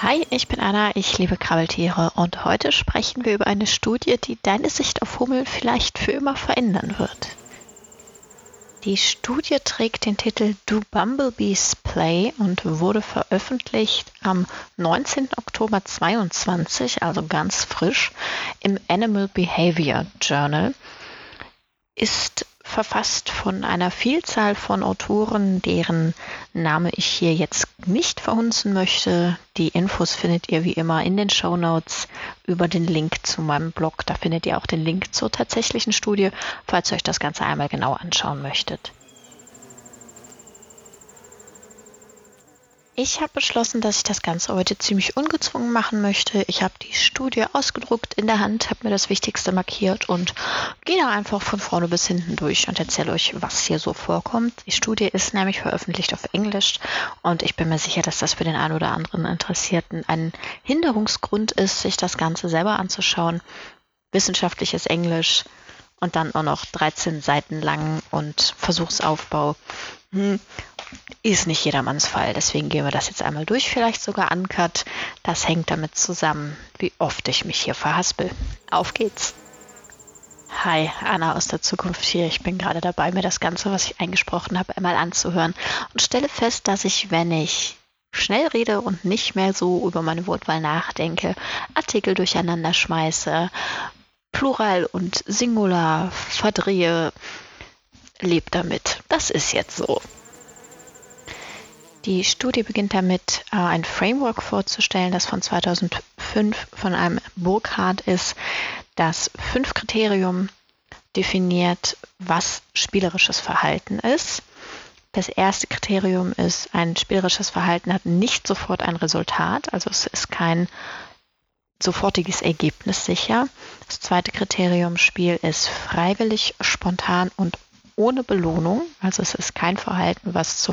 Hi, ich bin Anna, ich liebe Krabbeltiere und heute sprechen wir über eine Studie, die deine Sicht auf Hummel vielleicht für immer verändern wird. Die Studie trägt den Titel Do Bumblebees Play und wurde veröffentlicht am 19. Oktober 2022, also ganz frisch, im Animal Behavior Journal. Ist verfasst von einer Vielzahl von Autoren, deren Name ich hier jetzt nicht verhunzen möchte. Die Infos findet ihr wie immer in den Show Notes über den Link zu meinem Blog. Da findet ihr auch den Link zur tatsächlichen Studie, falls ihr euch das Ganze einmal genau anschauen möchtet. Ich habe beschlossen, dass ich das Ganze heute ziemlich ungezwungen machen möchte. Ich habe die Studie ausgedruckt in der Hand, habe mir das Wichtigste markiert und gehe da einfach von vorne bis hinten durch und erzähle euch, was hier so vorkommt. Die Studie ist nämlich veröffentlicht auf Englisch und ich bin mir sicher, dass das für den einen oder anderen Interessierten ein Hinderungsgrund ist, sich das Ganze selber anzuschauen. Wissenschaftliches Englisch und dann auch noch 13 Seiten lang und Versuchsaufbau. Hm, ist nicht jedermanns Fall. Deswegen gehen wir das jetzt einmal durch, vielleicht sogar uncut. Das hängt damit zusammen, wie oft ich mich hier verhaspel. Auf geht's! Hi, Anna aus der Zukunft hier. Ich bin gerade dabei, mir das Ganze, was ich eingesprochen habe, einmal anzuhören und stelle fest, dass ich, wenn ich schnell rede und nicht mehr so über meine Wortwahl nachdenke, Artikel durcheinander schmeiße, Plural und Singular verdrehe, lebt damit. Das ist jetzt so. Die Studie beginnt damit, äh, ein Framework vorzustellen, das von 2005 von einem Burkhardt ist, das fünf Kriterium definiert, was spielerisches Verhalten ist. Das erste Kriterium ist, ein spielerisches Verhalten hat nicht sofort ein Resultat, also es ist kein sofortiges Ergebnis sicher. Das zweite Kriterium, Spiel ist freiwillig, spontan und ohne Belohnung. Also es ist kein Verhalten, was zu,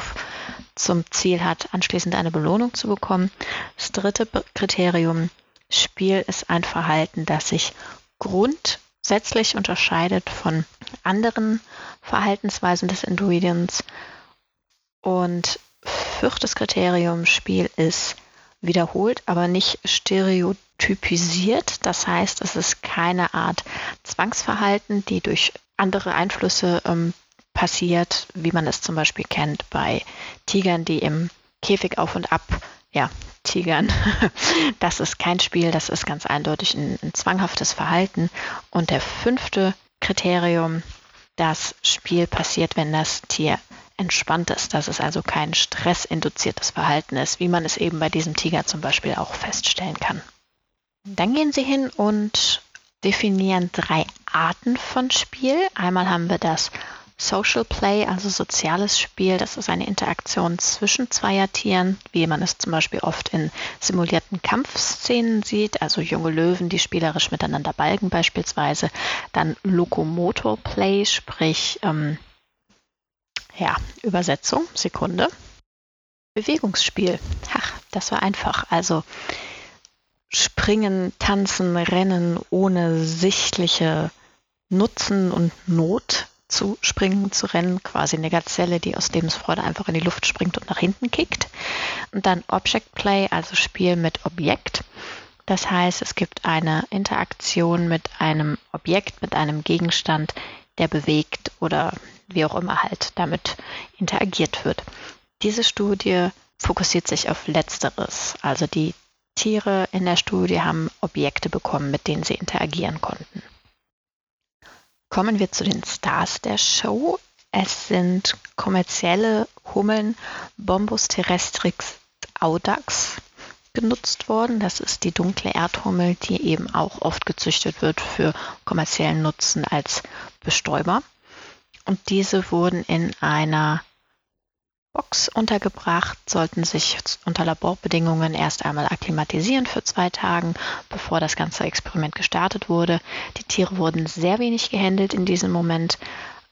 zum Ziel hat, anschließend eine Belohnung zu bekommen. Das dritte Kriterium, Spiel ist ein Verhalten, das sich grundsätzlich unterscheidet von anderen Verhaltensweisen des Individuums. Und viertes Kriterium, Spiel ist wiederholt, aber nicht stereotypisiert. Das heißt, es ist keine Art Zwangsverhalten, die durch andere Einflüsse ähm, passiert, wie man es zum Beispiel kennt bei Tigern, die im Käfig auf und ab, ja, Tigern. Das ist kein Spiel, das ist ganz eindeutig ein, ein zwanghaftes Verhalten. Und der fünfte Kriterium, das Spiel passiert, wenn das Tier entspannt ist, dass es also kein stressinduziertes Verhalten ist, wie man es eben bei diesem Tiger zum Beispiel auch feststellen kann. Dann gehen Sie hin und definieren drei Arten von Spiel. Einmal haben wir das Social Play, also soziales Spiel. Das ist eine Interaktion zwischen Zweiertieren, wie man es zum Beispiel oft in simulierten Kampfszenen sieht, also junge Löwen, die spielerisch miteinander balgen beispielsweise. Dann Lokomotor Play, sprich ähm, ja, Übersetzung, Sekunde. Bewegungsspiel. Ach, das war einfach. Also springen, tanzen, rennen ohne sichtliche Nutzen und Not zu springen, zu rennen, quasi eine Gazelle, die aus Lebensfreude einfach in die Luft springt und nach hinten kickt. Und dann Object Play, also Spiel mit Objekt. Das heißt, es gibt eine Interaktion mit einem Objekt, mit einem Gegenstand, der bewegt oder wie auch immer halt damit interagiert wird. Diese Studie fokussiert sich auf Letzteres. Also die Tiere in der Studie haben Objekte bekommen, mit denen sie interagieren konnten. Kommen wir zu den Stars der Show. Es sind kommerzielle Hummeln Bombus terrestrix audax genutzt worden. Das ist die dunkle Erdhummel, die eben auch oft gezüchtet wird für kommerziellen Nutzen als Bestäuber. Und diese wurden in einer Box untergebracht, sollten sich unter Laborbedingungen erst einmal akklimatisieren für zwei Tagen, bevor das ganze Experiment gestartet wurde. Die Tiere wurden sehr wenig gehandelt in diesem Moment,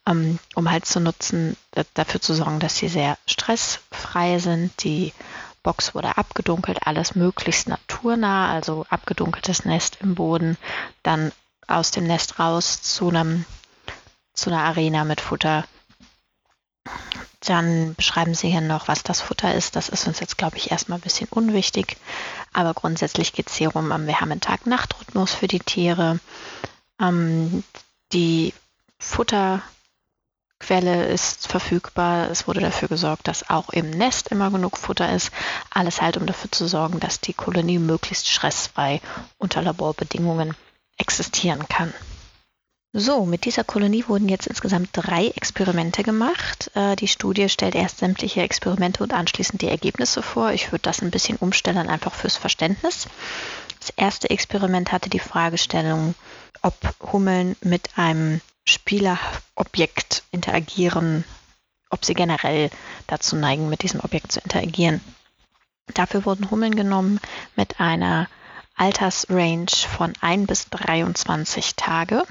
ähm, um halt zu nutzen, dafür zu sorgen, dass sie sehr stressfrei sind. Die Box wurde abgedunkelt, alles möglichst naturnah, also abgedunkeltes Nest im Boden, dann aus dem Nest raus zu einem zu einer Arena mit Futter Dann beschreiben sie hier noch, was das Futter ist. Das ist uns jetzt, glaube ich, erstmal ein bisschen unwichtig. Aber grundsätzlich geht es hier um, wir haben einen Tag-Nacht-Rhythmus für die Tiere. Ähm, die Futterquelle ist verfügbar. Es wurde dafür gesorgt, dass auch im Nest immer genug Futter ist. Alles halt, um dafür zu sorgen, dass die Kolonie möglichst stressfrei unter Laborbedingungen existieren kann. So, mit dieser Kolonie wurden jetzt insgesamt drei Experimente gemacht. Äh, die Studie stellt erst sämtliche Experimente und anschließend die Ergebnisse vor. Ich würde das ein bisschen umstellen, einfach fürs Verständnis. Das erste Experiment hatte die Fragestellung, ob Hummeln mit einem Spielerobjekt interagieren, ob sie generell dazu neigen, mit diesem Objekt zu interagieren. Dafür wurden Hummeln genommen mit einer Altersrange von 1 bis 23 Tage.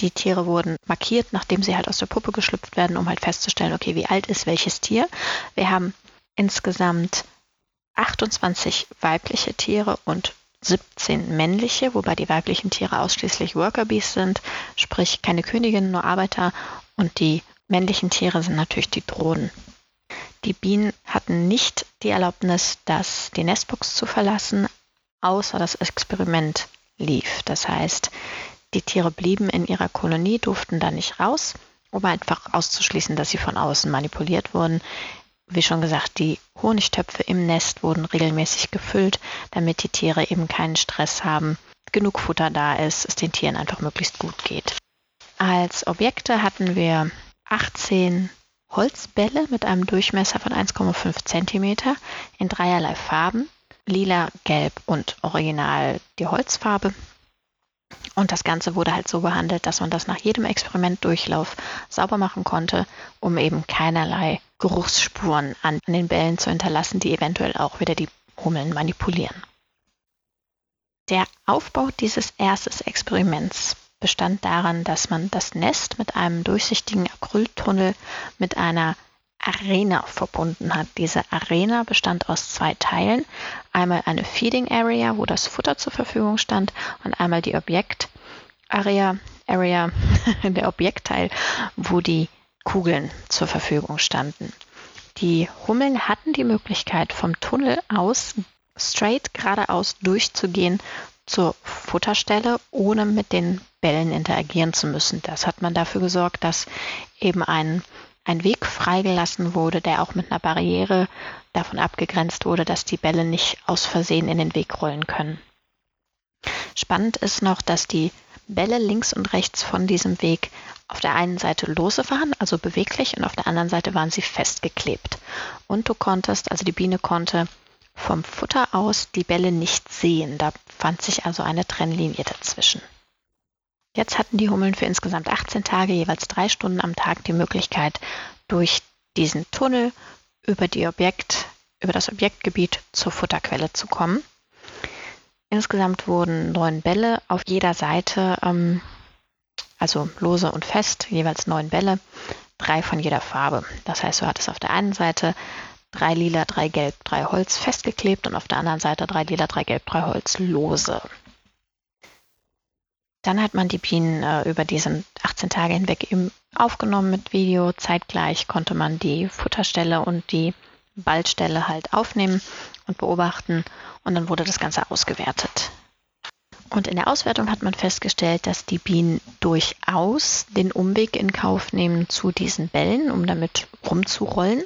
Die Tiere wurden markiert, nachdem sie halt aus der Puppe geschlüpft werden, um halt festzustellen, okay, wie alt ist welches Tier. Wir haben insgesamt 28 weibliche Tiere und 17 männliche, wobei die weiblichen Tiere ausschließlich Worker Bees sind, sprich keine Königinnen, nur Arbeiter und die männlichen Tiere sind natürlich die Drohnen. Die Bienen hatten nicht die Erlaubnis, das, die Nestbox zu verlassen, außer das Experiment lief. Das heißt, die Tiere blieben in ihrer Kolonie, durften da nicht raus, um einfach auszuschließen, dass sie von außen manipuliert wurden. Wie schon gesagt, die Honigtöpfe im Nest wurden regelmäßig gefüllt, damit die Tiere eben keinen Stress haben, genug Futter da ist, es den Tieren einfach möglichst gut geht. Als Objekte hatten wir 18 Holzbälle mit einem Durchmesser von 1,5 cm in dreierlei Farben, lila, gelb und original die Holzfarbe. Und das Ganze wurde halt so behandelt, dass man das nach jedem Experimentdurchlauf sauber machen konnte, um eben keinerlei Geruchsspuren an den Bällen zu hinterlassen, die eventuell auch wieder die Hummeln manipulieren. Der Aufbau dieses ersten Experiments bestand daran, dass man das Nest mit einem durchsichtigen Acryltunnel mit einer Arena verbunden hat. Diese Arena bestand aus zwei Teilen. Einmal eine Feeding Area, wo das Futter zur Verfügung stand, und einmal die Objekt Area, Area der Objektteil, wo die Kugeln zur Verfügung standen. Die Hummeln hatten die Möglichkeit, vom Tunnel aus straight geradeaus durchzugehen zur Futterstelle, ohne mit den Bällen interagieren zu müssen. Das hat man dafür gesorgt, dass eben ein ein Weg freigelassen wurde, der auch mit einer Barriere davon abgegrenzt wurde, dass die Bälle nicht aus Versehen in den Weg rollen können. Spannend ist noch, dass die Bälle links und rechts von diesem Weg auf der einen Seite lose waren, also beweglich, und auf der anderen Seite waren sie festgeklebt. Und du konntest, also die Biene konnte vom Futter aus die Bälle nicht sehen. Da fand sich also eine Trennlinie dazwischen. Jetzt hatten die Hummeln für insgesamt 18 Tage jeweils drei Stunden am Tag die Möglichkeit, durch diesen Tunnel über, die Objekt, über das Objektgebiet zur Futterquelle zu kommen. Insgesamt wurden neun Bälle auf jeder Seite, ähm, also lose und fest, jeweils neun Bälle, drei von jeder Farbe. Das heißt, du hattest auf der einen Seite drei lila, drei gelb, drei Holz festgeklebt und auf der anderen Seite drei lila, drei gelb, drei Holz lose. Dann hat man die Bienen äh, über diese 18 Tage hinweg eben aufgenommen mit Video. Zeitgleich konnte man die Futterstelle und die Ballstelle halt aufnehmen und beobachten und dann wurde das Ganze ausgewertet. Und in der Auswertung hat man festgestellt, dass die Bienen durchaus den Umweg in Kauf nehmen zu diesen Bällen, um damit rumzurollen.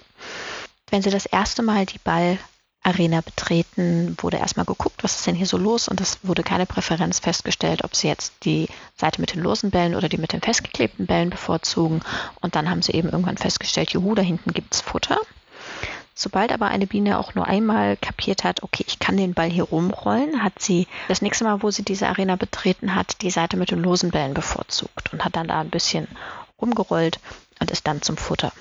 Wenn sie das erste Mal die Ball Arena betreten, wurde erstmal geguckt, was ist denn hier so los und es wurde keine Präferenz festgestellt, ob sie jetzt die Seite mit den losen Bällen oder die mit den festgeklebten Bällen bevorzugen. Und dann haben sie eben irgendwann festgestellt, juhu, da hinten gibt es Futter. Sobald aber eine Biene auch nur einmal kapiert hat, okay, ich kann den Ball hier rumrollen, hat sie das nächste Mal, wo sie diese Arena betreten hat, die Seite mit den losen Bällen bevorzugt und hat dann da ein bisschen rumgerollt und ist dann zum Futter.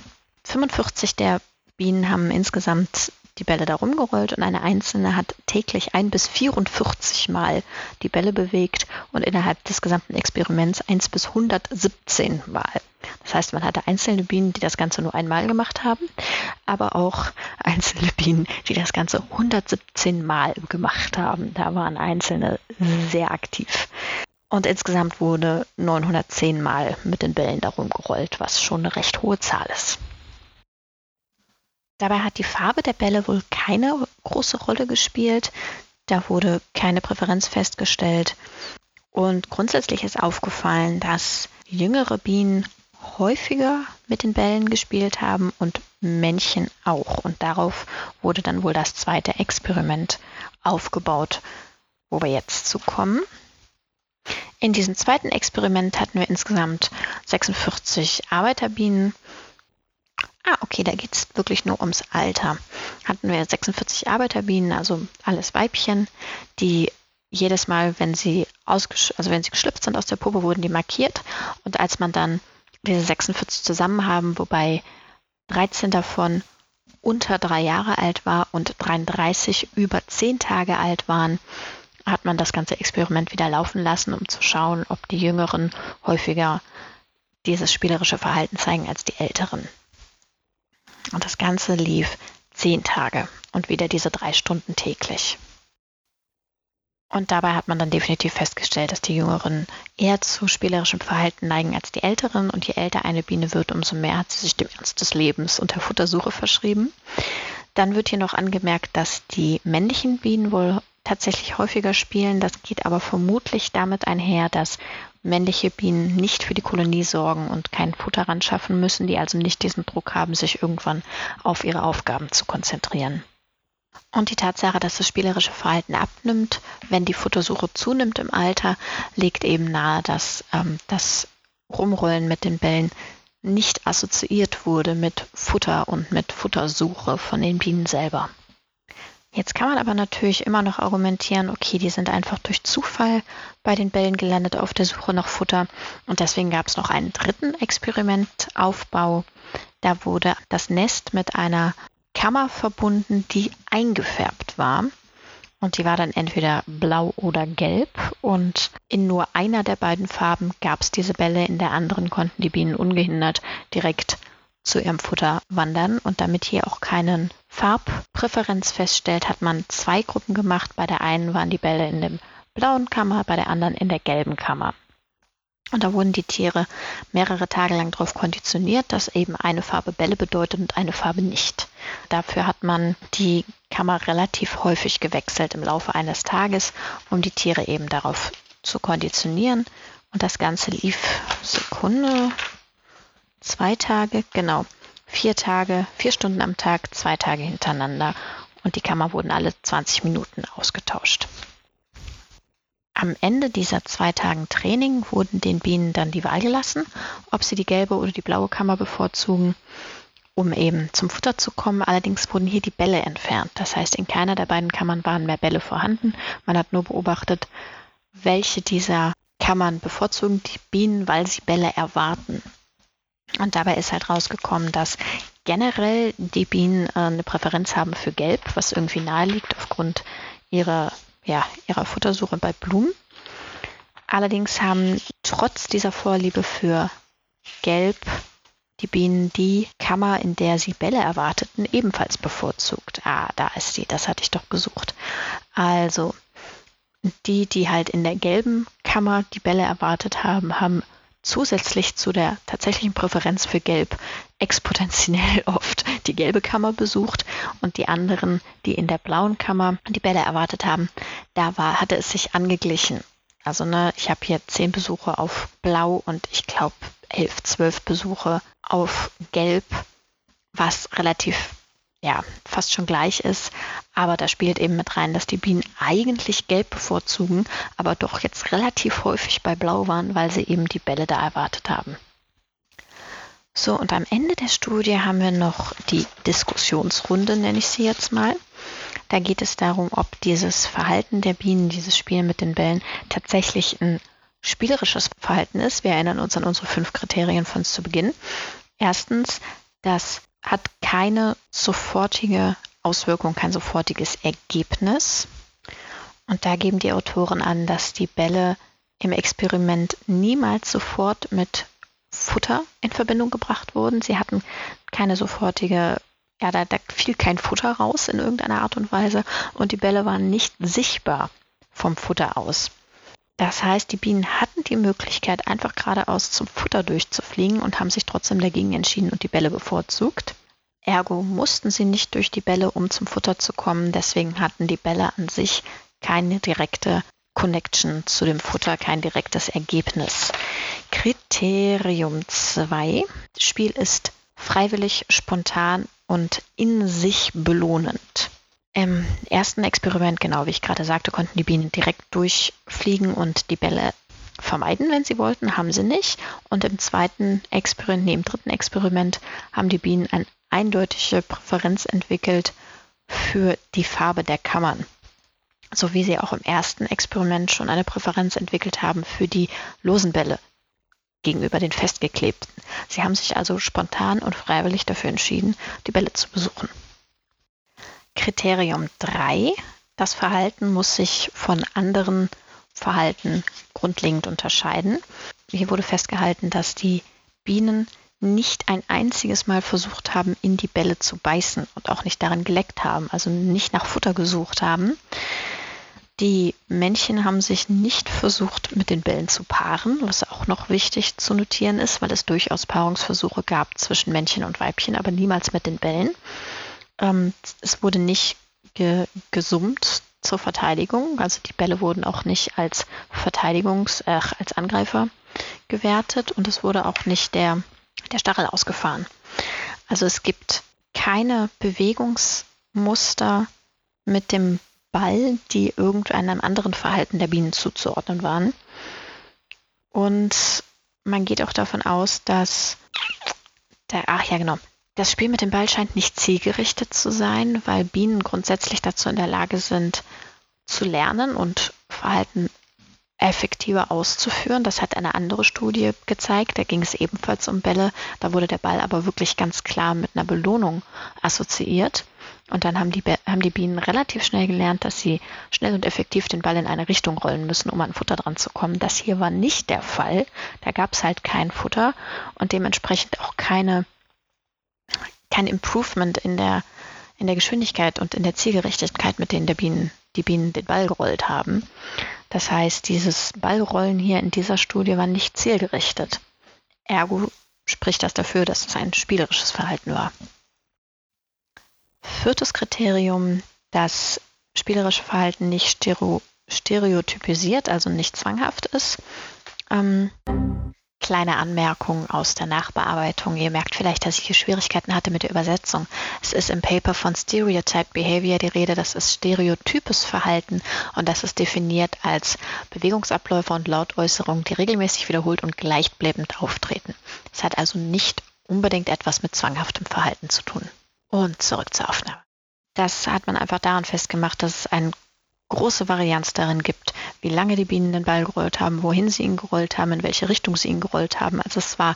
45 der Bienen haben insgesamt die Bälle da rumgerollt und eine einzelne hat täglich ein bis 44 Mal die Bälle bewegt und innerhalb des gesamten Experiments 1 bis 117 Mal. Das heißt, man hatte einzelne Bienen, die das Ganze nur einmal gemacht haben, aber auch einzelne Bienen, die das Ganze 117 Mal gemacht haben. Da waren einzelne sehr aktiv. Und insgesamt wurde 910 Mal mit den Bällen darum gerollt, was schon eine recht hohe Zahl ist. Dabei hat die Farbe der Bälle wohl keine große Rolle gespielt. Da wurde keine Präferenz festgestellt. Und grundsätzlich ist aufgefallen, dass jüngere Bienen häufiger mit den Bällen gespielt haben und Männchen auch. Und darauf wurde dann wohl das zweite Experiment aufgebaut, wo wir jetzt zu kommen. In diesem zweiten Experiment hatten wir insgesamt 46 Arbeiterbienen Ah, okay, da geht es wirklich nur ums Alter. Hatten wir 46 Arbeiterbienen, also alles Weibchen, die jedes Mal, wenn sie also wenn sie geschlüpft sind aus der Puppe, wurden die markiert. Und als man dann diese 46 zusammen haben, wobei 13 davon unter drei Jahre alt war und 33 über zehn Tage alt waren, hat man das ganze Experiment wieder laufen lassen, um zu schauen, ob die Jüngeren häufiger dieses spielerische Verhalten zeigen als die Älteren. Und das Ganze lief zehn Tage und wieder diese drei Stunden täglich. Und dabei hat man dann definitiv festgestellt, dass die Jüngeren eher zu spielerischem Verhalten neigen als die Älteren. Und je älter eine Biene wird, umso mehr hat sie sich dem Ernst des Lebens und der Futtersuche verschrieben. Dann wird hier noch angemerkt, dass die männlichen Bienen wohl tatsächlich häufiger spielen. Das geht aber vermutlich damit einher, dass männliche Bienen nicht für die Kolonie sorgen und kein Futter ran schaffen müssen, die also nicht diesen Druck haben, sich irgendwann auf ihre Aufgaben zu konzentrieren. Und die Tatsache, dass das spielerische Verhalten abnimmt, wenn die Futtersuche zunimmt im Alter, legt eben nahe, dass ähm, das Rumrollen mit den Bällen nicht assoziiert wurde mit Futter und mit Futtersuche von den Bienen selber. Jetzt kann man aber natürlich immer noch argumentieren, okay, die sind einfach durch Zufall bei den Bällen gelandet auf der Suche nach Futter. Und deswegen gab es noch einen dritten Experimentaufbau. Da wurde das Nest mit einer Kammer verbunden, die eingefärbt war. Und die war dann entweder blau oder gelb. Und in nur einer der beiden Farben gab es diese Bälle, in der anderen konnten die Bienen ungehindert direkt zu ihrem Futter wandern. Und damit hier auch keinen Farbpräferenz feststellt, hat man zwei Gruppen gemacht. Bei der einen waren die Bälle in dem blauen Kammer, bei der anderen in der gelben Kammer. Und da wurden die Tiere mehrere Tage lang darauf konditioniert, dass eben eine Farbe Bälle bedeutet und eine Farbe nicht. Dafür hat man die Kammer relativ häufig gewechselt im Laufe eines Tages, um die Tiere eben darauf zu konditionieren. Und das Ganze lief Sekunde, zwei Tage, genau, vier Tage, vier Stunden am Tag, zwei Tage hintereinander und die Kammer wurden alle 20 Minuten ausgetauscht. Am Ende dieser zwei Tagen Training wurden den Bienen dann die Wahl gelassen, ob sie die gelbe oder die blaue Kammer bevorzugen, um eben zum Futter zu kommen. Allerdings wurden hier die Bälle entfernt. Das heißt, in keiner der beiden Kammern waren mehr Bälle vorhanden. Man hat nur beobachtet, welche dieser Kammern bevorzugen die Bienen, weil sie Bälle erwarten. Und dabei ist halt rausgekommen, dass generell die Bienen äh, eine Präferenz haben für Gelb, was irgendwie nahe liegt aufgrund ihrer, ja, ihrer Futtersuche bei Blumen. Allerdings haben trotz dieser Vorliebe für Gelb die Bienen die Kammer, in der sie Bälle erwarteten, ebenfalls bevorzugt. Ah, da ist sie, das hatte ich doch gesucht. Also, die, die halt in der gelben Kammer die Bälle erwartet haben, haben zusätzlich zu der tatsächlichen Präferenz für Gelb exponentiell oft die gelbe Kammer besucht und die anderen, die in der blauen Kammer die Bälle erwartet haben, da war, hatte es sich angeglichen. Also ne, ich habe hier zehn Besuche auf Blau und ich glaube elf, zwölf Besuche auf Gelb, was relativ ja, fast schon gleich ist. Aber da spielt eben mit rein, dass die Bienen eigentlich gelb bevorzugen, aber doch jetzt relativ häufig bei blau waren, weil sie eben die Bälle da erwartet haben. So, und am Ende der Studie haben wir noch die Diskussionsrunde, nenne ich sie jetzt mal. Da geht es darum, ob dieses Verhalten der Bienen, dieses Spiel mit den Bällen tatsächlich ein spielerisches Verhalten ist. Wir erinnern uns an unsere fünf Kriterien von zu Beginn. Erstens, dass hat keine sofortige Auswirkung, kein sofortiges Ergebnis. Und da geben die Autoren an, dass die Bälle im Experiment niemals sofort mit Futter in Verbindung gebracht wurden. Sie hatten keine sofortige, ja, da, da fiel kein Futter raus in irgendeiner Art und Weise und die Bälle waren nicht sichtbar vom Futter aus. Das heißt, die Bienen hatten die Möglichkeit, einfach geradeaus zum Futter durchzufliegen und haben sich trotzdem dagegen entschieden und die Bälle bevorzugt. Ergo mussten sie nicht durch die Bälle, um zum Futter zu kommen. Deswegen hatten die Bälle an sich keine direkte Connection zu dem Futter, kein direktes Ergebnis. Kriterium 2. Spiel ist freiwillig, spontan und in sich belohnend. Im ersten Experiment, genau wie ich gerade sagte, konnten die Bienen direkt durchfliegen und die Bälle vermeiden, wenn sie wollten, haben sie nicht. Und im zweiten Experiment, nee, im dritten Experiment haben die Bienen eine eindeutige Präferenz entwickelt für die Farbe der Kammern. So wie sie auch im ersten Experiment schon eine Präferenz entwickelt haben für die losen Bälle gegenüber den festgeklebten. Sie haben sich also spontan und freiwillig dafür entschieden, die Bälle zu besuchen. Kriterium 3. Das Verhalten muss sich von anderen Verhalten grundlegend unterscheiden. Hier wurde festgehalten, dass die Bienen nicht ein einziges Mal versucht haben, in die Bälle zu beißen und auch nicht darin geleckt haben, also nicht nach Futter gesucht haben. Die Männchen haben sich nicht versucht, mit den Bällen zu paaren, was auch noch wichtig zu notieren ist, weil es durchaus Paarungsversuche gab zwischen Männchen und Weibchen, aber niemals mit den Bällen. Ähm, es wurde nicht ge gesummt zur Verteidigung. Also die Bälle wurden auch nicht als Verteidigungs-, äh, als Angreifer gewertet und es wurde auch nicht der, der Stachel ausgefahren. Also es gibt keine Bewegungsmuster mit dem Ball, die irgendeinem anderen Verhalten der Bienen zuzuordnen waren. Und man geht auch davon aus, dass der, ach ja genau, das Spiel mit dem Ball scheint nicht zielgerichtet zu sein, weil Bienen grundsätzlich dazu in der Lage sind, zu lernen und Verhalten effektiver auszuführen. Das hat eine andere Studie gezeigt. Da ging es ebenfalls um Bälle. Da wurde der Ball aber wirklich ganz klar mit einer Belohnung assoziiert. Und dann haben die, haben die Bienen relativ schnell gelernt, dass sie schnell und effektiv den Ball in eine Richtung rollen müssen, um an Futter dran zu kommen. Das hier war nicht der Fall. Da gab es halt kein Futter und dementsprechend auch keine kein Improvement in der, in der Geschwindigkeit und in der Zielgerechtigkeit, mit denen der Bienen, die Bienen den Ball gerollt haben. Das heißt, dieses Ballrollen hier in dieser Studie war nicht zielgerichtet. Ergo spricht das dafür, dass es ein spielerisches Verhalten war. Viertes Kriterium, das spielerische Verhalten nicht stereotypisiert, also nicht zwanghaft ist. Ähm, kleine Anmerkung aus der Nachbearbeitung. Ihr merkt vielleicht, dass ich hier Schwierigkeiten hatte mit der Übersetzung. Es ist im Paper von Stereotype Behavior die Rede, das ist stereotypes Verhalten und das ist definiert als Bewegungsabläufe und Lautäußerungen, die regelmäßig wiederholt und gleichbleibend auftreten. Es hat also nicht unbedingt etwas mit zwanghaftem Verhalten zu tun. Und zurück zur Aufnahme. Das hat man einfach daran festgemacht, dass es ein große Varianz darin gibt, wie lange die Bienen den Ball gerollt haben, wohin sie ihn gerollt haben, in welche Richtung sie ihn gerollt haben. Also es war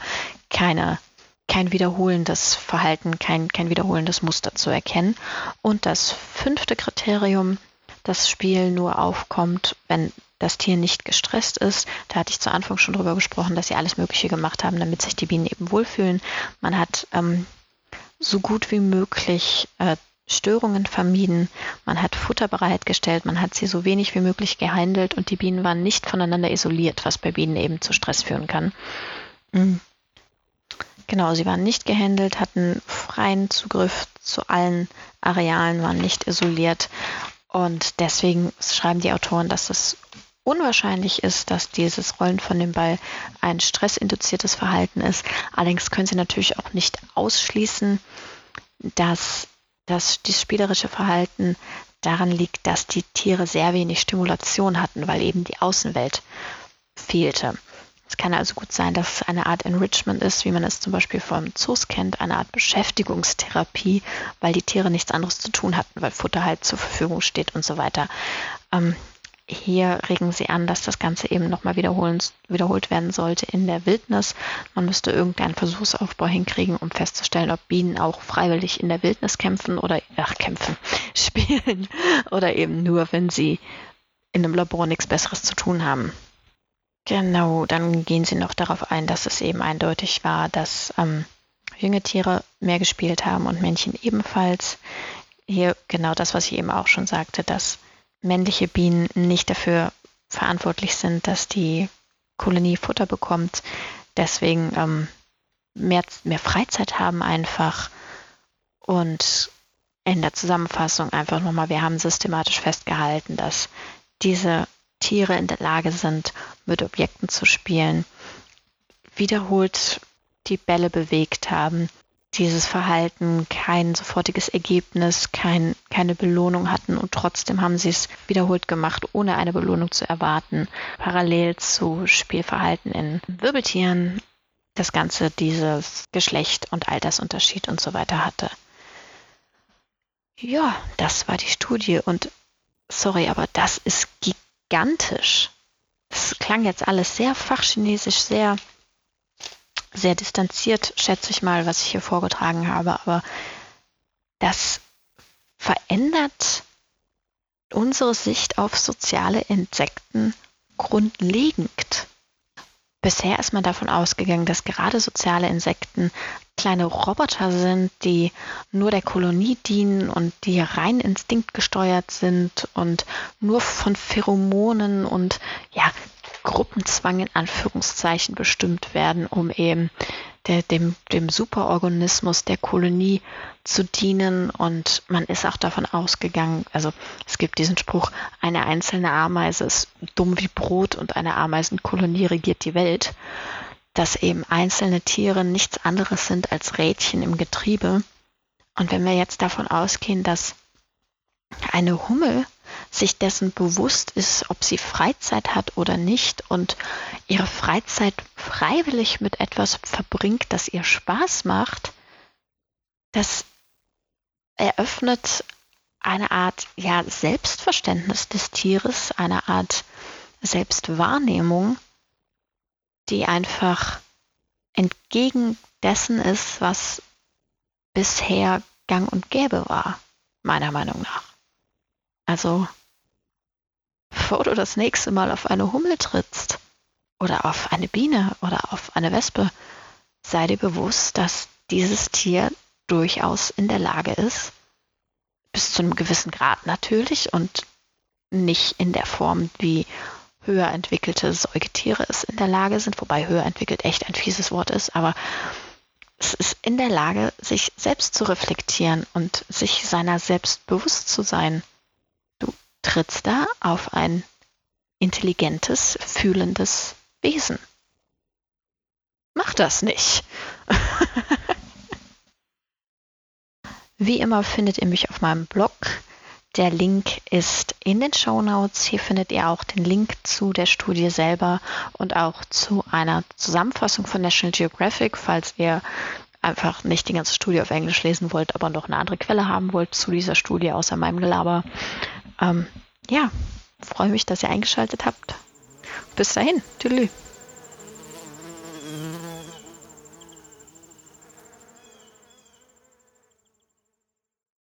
keine, kein wiederholendes Verhalten, kein, kein wiederholendes Muster zu erkennen. Und das fünfte Kriterium, das Spiel nur aufkommt, wenn das Tier nicht gestresst ist. Da hatte ich zu Anfang schon drüber gesprochen, dass sie alles Mögliche gemacht haben, damit sich die Bienen eben wohlfühlen. Man hat ähm, so gut wie möglich äh, Störungen vermieden, man hat Futter bereitgestellt, man hat sie so wenig wie möglich gehandelt und die Bienen waren nicht voneinander isoliert, was bei Bienen eben zu Stress führen kann. Mhm. Genau, sie waren nicht gehandelt, hatten freien Zugriff zu allen Arealen, waren nicht isoliert und deswegen schreiben die Autoren, dass es unwahrscheinlich ist, dass dieses Rollen von dem Ball ein stressinduziertes Verhalten ist. Allerdings können sie natürlich auch nicht ausschließen, dass dass das spielerische Verhalten daran liegt, dass die Tiere sehr wenig Stimulation hatten, weil eben die Außenwelt fehlte. Es kann also gut sein, dass es eine Art Enrichment ist, wie man es zum Beispiel vom Zoos kennt, eine Art Beschäftigungstherapie, weil die Tiere nichts anderes zu tun hatten, weil Futter halt zur Verfügung steht und so weiter. Ähm, hier regen sie an, dass das Ganze eben nochmal wiederholt werden sollte in der Wildnis. Man müsste irgendeinen Versuchsaufbau hinkriegen, um festzustellen, ob Bienen auch freiwillig in der Wildnis kämpfen oder, ach, kämpfen, spielen oder eben nur, wenn sie in einem Labor nichts Besseres zu tun haben. Genau, dann gehen sie noch darauf ein, dass es eben eindeutig war, dass ähm, junge Tiere mehr gespielt haben und Männchen ebenfalls. Hier genau das, was ich eben auch schon sagte, dass männliche Bienen nicht dafür verantwortlich sind, dass die Kolonie Futter bekommt, deswegen ähm, mehr, mehr Freizeit haben einfach Und in der Zusammenfassung einfach nochmal, wir haben systematisch festgehalten, dass diese Tiere in der Lage sind, mit Objekten zu spielen, wiederholt die Bälle bewegt haben, dieses Verhalten kein sofortiges Ergebnis, kein, keine Belohnung hatten und trotzdem haben sie es wiederholt gemacht, ohne eine Belohnung zu erwarten. Parallel zu Spielverhalten in Wirbeltieren das Ganze dieses Geschlecht und Altersunterschied und so weiter hatte. Ja, das war die Studie und sorry, aber das ist gigantisch. Das klang jetzt alles sehr fachchinesisch, sehr sehr distanziert, schätze ich mal, was ich hier vorgetragen habe, aber das verändert unsere Sicht auf soziale Insekten grundlegend. Bisher ist man davon ausgegangen, dass gerade soziale Insekten kleine Roboter sind, die nur der Kolonie dienen und die rein instinktgesteuert sind und nur von Pheromonen und ja, Gruppenzwang in Anführungszeichen bestimmt werden, um eben der, dem, dem Superorganismus der Kolonie zu dienen. Und man ist auch davon ausgegangen, also es gibt diesen Spruch, eine einzelne Ameise ist dumm wie Brot und eine Ameisenkolonie regiert die Welt, dass eben einzelne Tiere nichts anderes sind als Rädchen im Getriebe. Und wenn wir jetzt davon ausgehen, dass eine Hummel sich dessen bewusst ist, ob sie Freizeit hat oder nicht und ihre Freizeit freiwillig mit etwas verbringt, das ihr Spaß macht, das eröffnet eine Art ja, Selbstverständnis des Tieres, eine Art Selbstwahrnehmung, die einfach entgegen dessen ist, was bisher gang und gäbe war, meiner Meinung nach. Also, bevor du das nächste Mal auf eine Hummel trittst oder auf eine Biene oder auf eine Wespe, sei dir bewusst, dass dieses Tier durchaus in der Lage ist, bis zu einem gewissen Grad natürlich und nicht in der Form, wie höher entwickelte Säugetiere es in der Lage sind, wobei höher entwickelt echt ein fieses Wort ist, aber es ist in der Lage, sich selbst zu reflektieren und sich seiner selbst bewusst zu sein trittst da auf ein intelligentes, fühlendes Wesen. Mach das nicht. Wie immer findet ihr mich auf meinem Blog. Der Link ist in den Show Notes. Hier findet ihr auch den Link zu der Studie selber und auch zu einer Zusammenfassung von National Geographic, falls ihr einfach nicht die ganze Studie auf Englisch lesen wollt, aber noch eine andere Quelle haben wollt zu dieser Studie außer meinem Gelaber. Ähm, ja, freue mich, dass ihr eingeschaltet habt. Bis dahin. Tschüss.